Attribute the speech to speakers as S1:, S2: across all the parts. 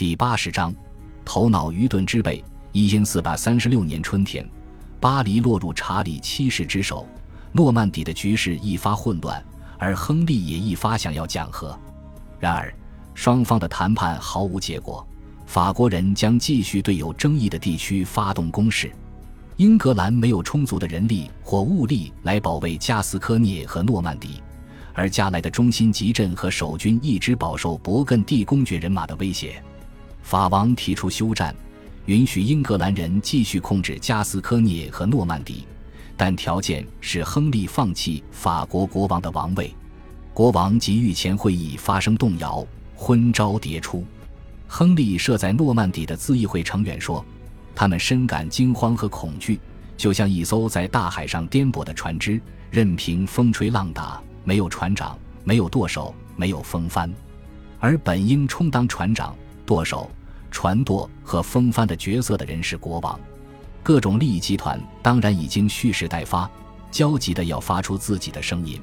S1: 第八十章，头脑愚钝之辈。一因四百三十六年春天，巴黎落入查理七世之手，诺曼底的局势一发混乱，而亨利也一发想要讲和。然而，双方的谈判毫无结果。法国人将继续对有争议的地区发动攻势。英格兰没有充足的人力或物力来保卫加斯科涅和诺曼底，而加来的中心集镇和守军一直饱受勃艮第公爵人马的威胁。法王提出休战，允许英格兰人继续控制加斯科涅和诺曼底，但条件是亨利放弃法国国王的王位。国王及御前会议发生动摇，昏招迭出。亨利设在诺曼底的自议会成员说：“他们深感惊慌和恐惧，就像一艘在大海上颠簸的船只，任凭风吹浪打，没有船长，没有舵手，没有风帆。而本应充当船长、舵手、船舵和风帆的角色的人是国王。各种利益集团当然已经蓄势待发，焦急的要发出自己的声音。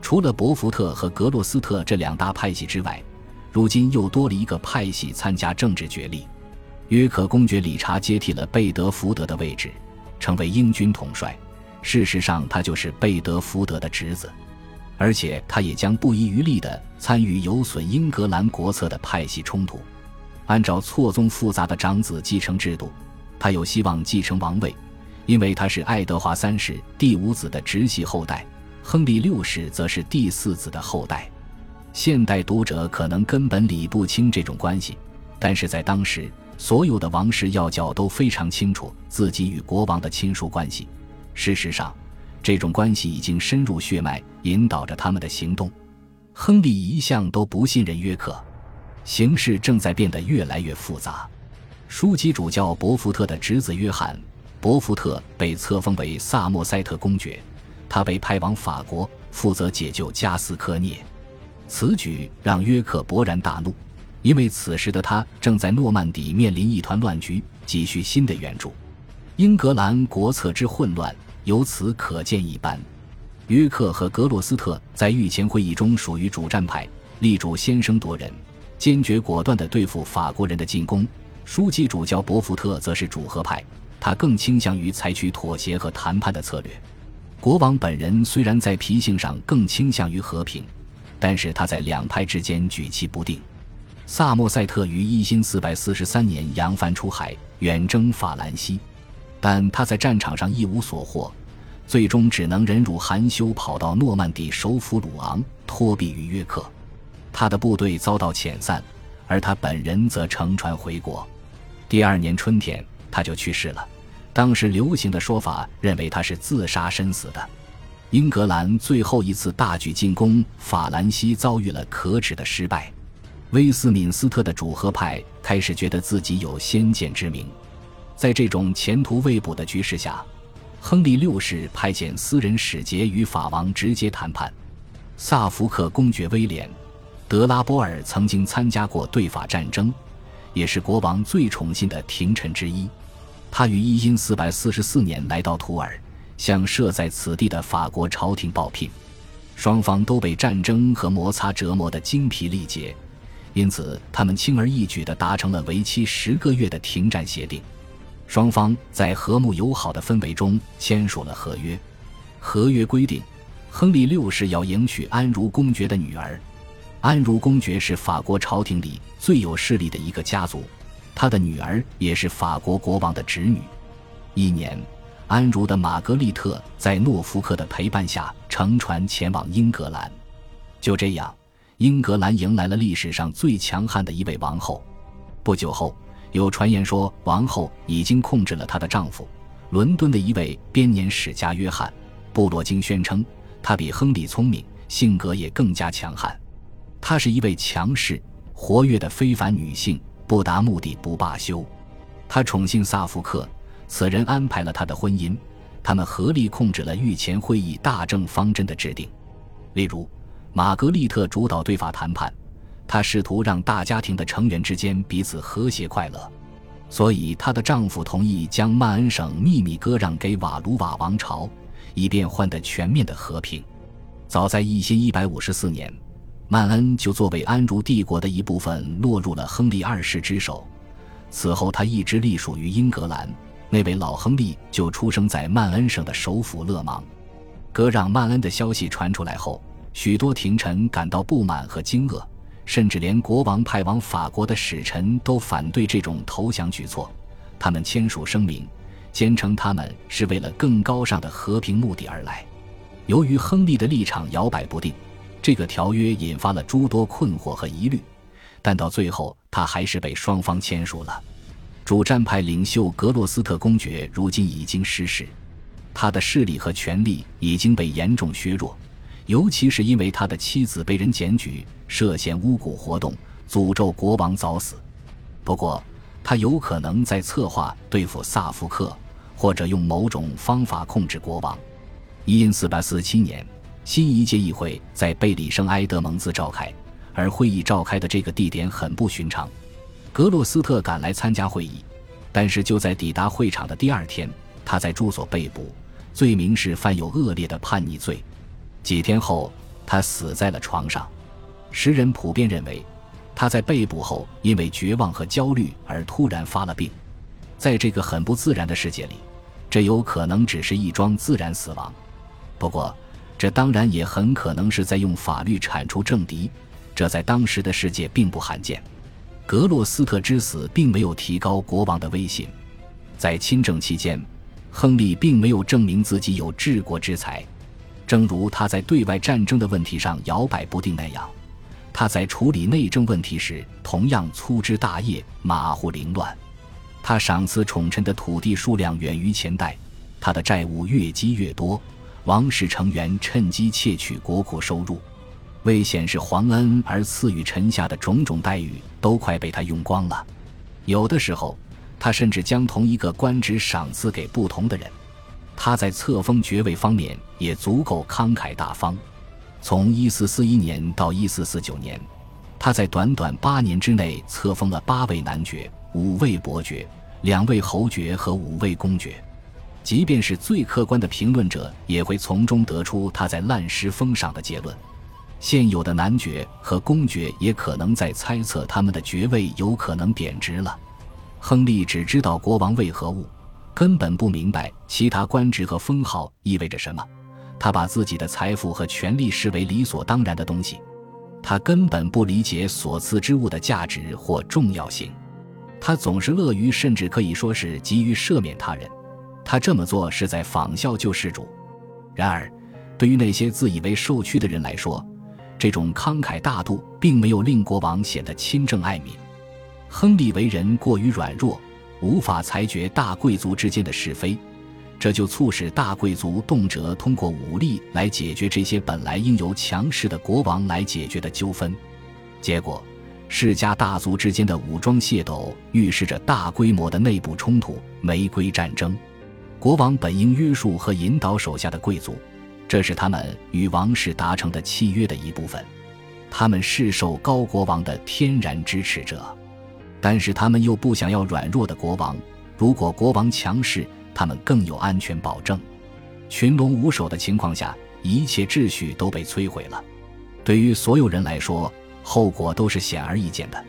S1: 除了伯福特和格洛斯特这两大派系之外。”如今又多了一个派系参加政治角力，约克公爵理查接替了贝德福德的位置，成为英军统帅。事实上，他就是贝德福德的侄子，而且他也将不遗余力地参与有损英格兰国策的派系冲突。按照错综复杂的长子继承制度，他有希望继承王位，因为他是爱德华三世第五子的直系后代，亨利六世则是第四子的后代。现代读者可能根本理不清这种关系，但是在当时，所有的王室要角都非常清楚自己与国王的亲属关系。事实上，这种关系已经深入血脉，引导着他们的行动。亨利一向都不信任约克，形势正在变得越来越复杂。枢机主教伯福特的侄子约翰·伯福特被册封为萨默塞特公爵，他被派往法国，负责解救加斯科涅。此举让约克勃然大怒，因为此时的他正在诺曼底面临一团乱局，急需新的援助。英格兰国策之混乱由此可见一斑。约克和格洛斯特在御前会议中属于主战派，力主先声夺人，坚决果断地对付法国人的进攻。书记主教伯福特则是主和派，他更倾向于采取妥协和谈判的策略。国王本人虽然在脾性上更倾向于和平。但是他在两派之间举棋不定。萨默塞特于一四百四三年扬帆出海，远征法兰西，但他在战场上一无所获，最终只能忍辱含羞，跑到诺曼底首府鲁昂，托庇于约克。他的部队遭到遣散，而他本人则乘船回国。第二年春天，他就去世了。当时流行的说法认为他是自杀身死的。英格兰最后一次大举进攻法兰西遭遇了可耻的失败，威斯敏斯特的主和派开始觉得自己有先见之明。在这种前途未卜的局势下，亨利六世派遣私人使节与法王直接谈判。萨福克公爵威廉·德拉波尔曾经参加过对法战争，也是国王最宠信的廷臣之一。他于一因四百四十四年来到图尔。向设在此地的法国朝廷报聘，双方都被战争和摩擦折磨得精疲力竭，因此他们轻而易举地达成了为期十个月的停战协定。双方在和睦友好的氛围中签署了合约。合约规定，亨利六世要迎娶安茹公爵的女儿。安茹公爵是法国朝廷里最有势力的一个家族，他的女儿也是法国国王的侄女。一年。安茹的玛格丽特在诺福克的陪伴下乘船前往英格兰。就这样，英格兰迎来了历史上最强悍的一位王后。不久后，有传言说王后已经控制了她的丈夫——伦敦的一位编年史家约翰·布洛金宣称，她比亨利聪明，性格也更加强悍。她是一位强势、活跃的非凡女性，不达目的不罢休。她宠幸萨福克。此人安排了她的婚姻，他们合力控制了御前会议大政方针的制定。例如，玛格丽特主导对法谈判，她试图让大家庭的成员之间彼此和谐快乐，所以她的丈夫同意将曼恩省秘密割让给瓦卢瓦王朝，以便换得全面的和平。早在一千一百五十四年，曼恩就作为安茹帝国的一部分落入了亨利二世之手。此后，他一直隶属于英格兰。那位老亨利就出生在曼恩省的首府勒芒。割让曼恩的消息传出来后，许多廷臣感到不满和惊愕，甚至连国王派往法国的使臣都反对这种投降举措。他们签署声明，坚称他们是为了更高尚的和平目的而来。由于亨利的立场摇摆不定，这个条约引发了诸多困惑和疑虑，但到最后，他还是被双方签署了。主战派领袖格洛斯特公爵如今已经失势，他的势力和权力已经被严重削弱，尤其是因为他的妻子被人检举涉嫌巫蛊活动，诅咒国王早死。不过，他有可能在策划对付萨福克，或者用某种方法控制国王。一因四八四七年，新一届议会在贝里圣埃德蒙兹召开，而会议召开的这个地点很不寻常。格洛斯特赶来参加会议，但是就在抵达会场的第二天，他在住所被捕，罪名是犯有恶劣的叛逆罪。几天后，他死在了床上。时人普遍认为，他在被捕后因为绝望和焦虑而突然发了病。在这个很不自然的世界里，这有可能只是一桩自然死亡。不过，这当然也很可能是在用法律铲除政敌，这在当时的世界并不罕见。格洛斯特之死并没有提高国王的威信，在亲政期间，亨利并没有证明自己有治国之才，正如他在对外战争的问题上摇摆不定那样，他在处理内政问题时同样粗枝大叶、马虎凌乱。他赏赐宠臣的土地数量远于前代，他的债务越积越多，王室成员趁机窃取国库收入。为显示皇恩而赐予臣下的种种待遇都快被他用光了，有的时候，他甚至将同一个官职赏赐给不同的人。他在册封爵位方面也足够慷慨大方。从1441年到1449年，他在短短八年之内册封了八位男爵、五位伯爵、两位侯爵和五位公爵。即便是最客观的评论者，也会从中得出他在滥施封赏的结论。现有的男爵和公爵也可能在猜测他们的爵位有可能贬值了。亨利只知道国王为何物，根本不明白其他官职和封号意味着什么。他把自己的财富和权力视为理所当然的东西，他根本不理解所赐之物的价值或重要性。他总是乐于，甚至可以说是急于赦免他人。他这么做是在仿效救世主。然而，对于那些自以为受屈的人来说，这种慷慨大度并没有令国王显得亲政爱民。亨利为人过于软弱，无法裁决大贵族之间的是非，这就促使大贵族动辄通过武力来解决这些本来应由强势的国王来解决的纠纷。结果，世家大族之间的武装械斗预示着大规模的内部冲突——玫瑰战争。国王本应约束和引导手下的贵族。这是他们与王室达成的契约的一部分，他们是受高国王的天然支持者，但是他们又不想要软弱的国王。如果国王强势，他们更有安全保证。群龙无首的情况下，一切秩序都被摧毁了。对于所有人来说，后果都是显而易见的。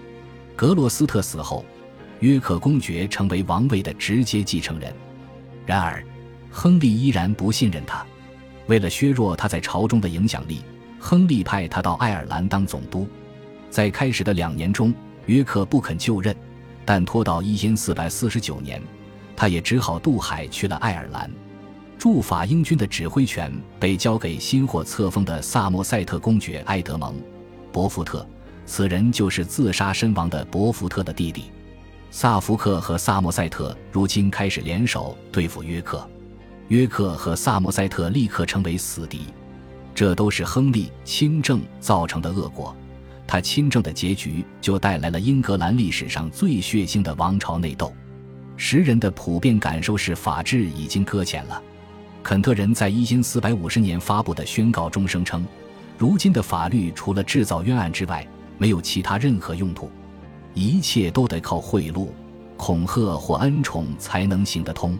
S1: 格洛斯特死后，约克公爵成为王位的直接继承人，然而，亨利依然不信任他。为了削弱他在朝中的影响力，亨利派他到爱尔兰当总督。在开始的两年中，约克不肯就任，但拖到一千四百四九年，他也只好渡海去了爱尔兰。驻法英军的指挥权被交给新获册封的萨默塞特公爵埃德蒙·伯福特，此人就是自杀身亡的伯福特的弟弟。萨福克和萨默塞特如今开始联手对付约克。约克和萨默塞特立刻成为死敌，这都是亨利亲政造成的恶果。他亲政的结局就带来了英格兰历史上最血腥的王朝内斗。时人的普遍感受是，法治已经搁浅了。肯特人在一四五十年发布的宣告中声称，如今的法律除了制造冤案之外，没有其他任何用途，一切都得靠贿赂、恐吓或恩宠才能行得通。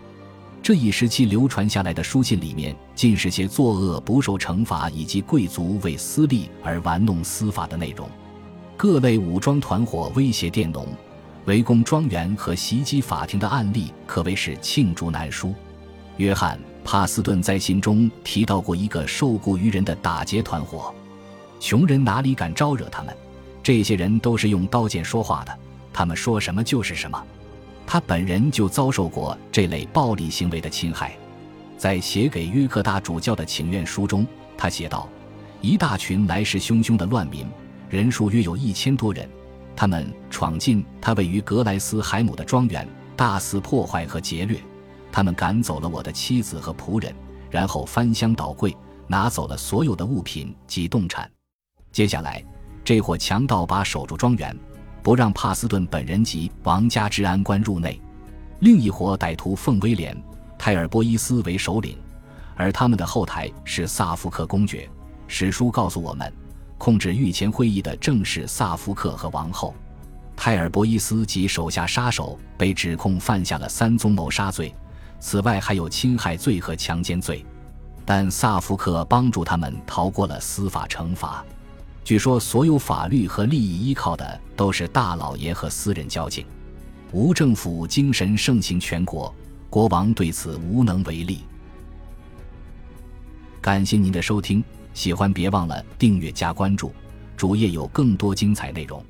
S1: 这一时期流传下来的书信里面，尽是些作恶不受惩罚以及贵族为私利而玩弄司法的内容。各类武装团伙威胁佃农、围攻庄园和袭击法庭的案例可谓是罄竹难书。约翰·帕斯顿在信中提到过一个受雇于人的打劫团伙，穷人哪里敢招惹他们？这些人都是用刀剑说话的，他们说什么就是什么。他本人就遭受过这类暴力行为的侵害，在写给约克大主教的请愿书中，他写道：“一大群来势汹汹的乱民，人数约有一千多人，他们闯进他位于格莱斯海姆的庄园，大肆破坏和劫掠。他们赶走了我的妻子和仆人，然后翻箱倒柜，拿走了所有的物品及动产。接下来，这伙强盗把守住庄园。”不让帕斯顿本人及王家治安官入内。另一伙歹徒奉威廉·泰尔波伊斯为首领，而他们的后台是萨福克公爵。史书告诉我们，控制御前会议的正是萨福克和王后。泰尔波伊斯及手下杀手被指控犯下了三宗谋杀罪，此外还有侵害罪和强奸罪，但萨福克帮助他们逃过了司法惩罚。据说，所有法律和利益依靠的都是大老爷和私人交情。无政府精神盛行全国，国王对此无能为力。感谢您的收听，喜欢别忘了订阅加关注，主页有更多精彩内容。